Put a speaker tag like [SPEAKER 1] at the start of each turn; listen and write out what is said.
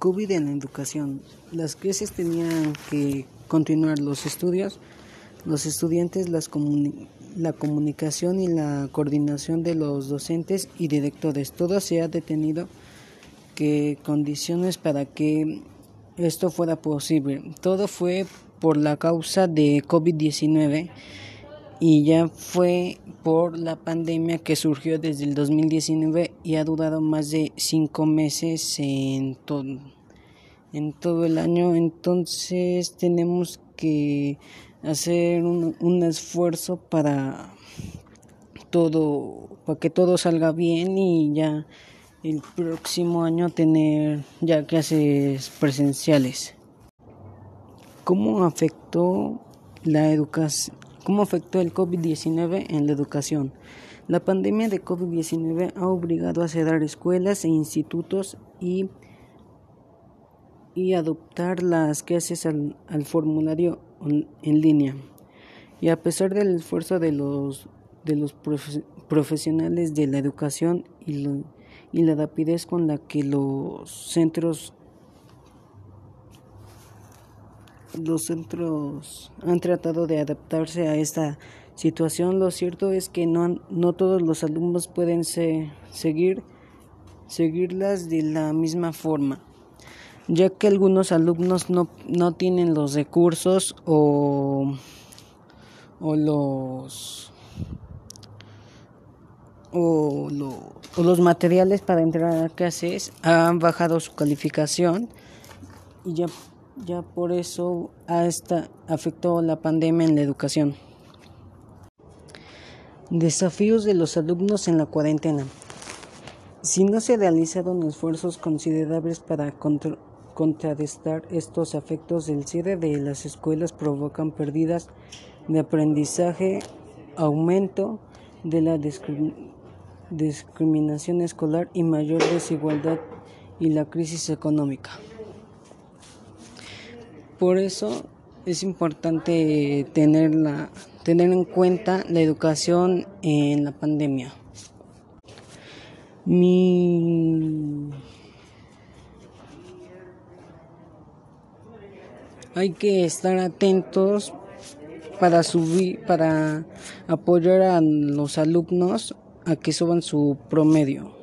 [SPEAKER 1] COVID en la educación. Las clases tenían que continuar los estudios, los estudiantes, las la comunicación y la coordinación de los docentes y directores. Todo se ha detenido que condiciones para que esto fuera posible. Todo fue por la causa de COVID-19 y ya fue por la pandemia que surgió desde el 2019 y ha durado más de cinco meses en todo, en todo el año. Entonces tenemos que hacer un, un esfuerzo para todo, para que todo salga bien y ya el próximo año tener ya clases presenciales. ¿Cómo afectó la educación? ¿Cómo afectó el COVID-19 en la educación? La pandemia de COVID-19 ha obligado a cerrar escuelas e institutos y, y adoptar las clases al, al formulario en línea. Y a pesar del esfuerzo de los, de los profesionales de la educación y, y la rapidez con la que los centros los centros han tratado de adaptarse a esta situación. Lo cierto es que no, no todos los alumnos pueden seguir, seguirlas de la misma forma, ya que algunos alumnos no, no tienen los recursos o, o los o, los materiales para entrar a clases han bajado su calificación y ya ya por eso hasta afectó la pandemia en la educación. Desafíos de los alumnos en la cuarentena. Si no se realizaron esfuerzos considerables para contrarrestar estos efectos, el cierre de las escuelas provocan pérdidas de aprendizaje, aumento de la discriminación escolar y mayor desigualdad y la crisis económica. Por eso es importante tener, tener en cuenta la educación en la pandemia. Hay que estar atentos para subir, para apoyar a los alumnos a que suban su promedio.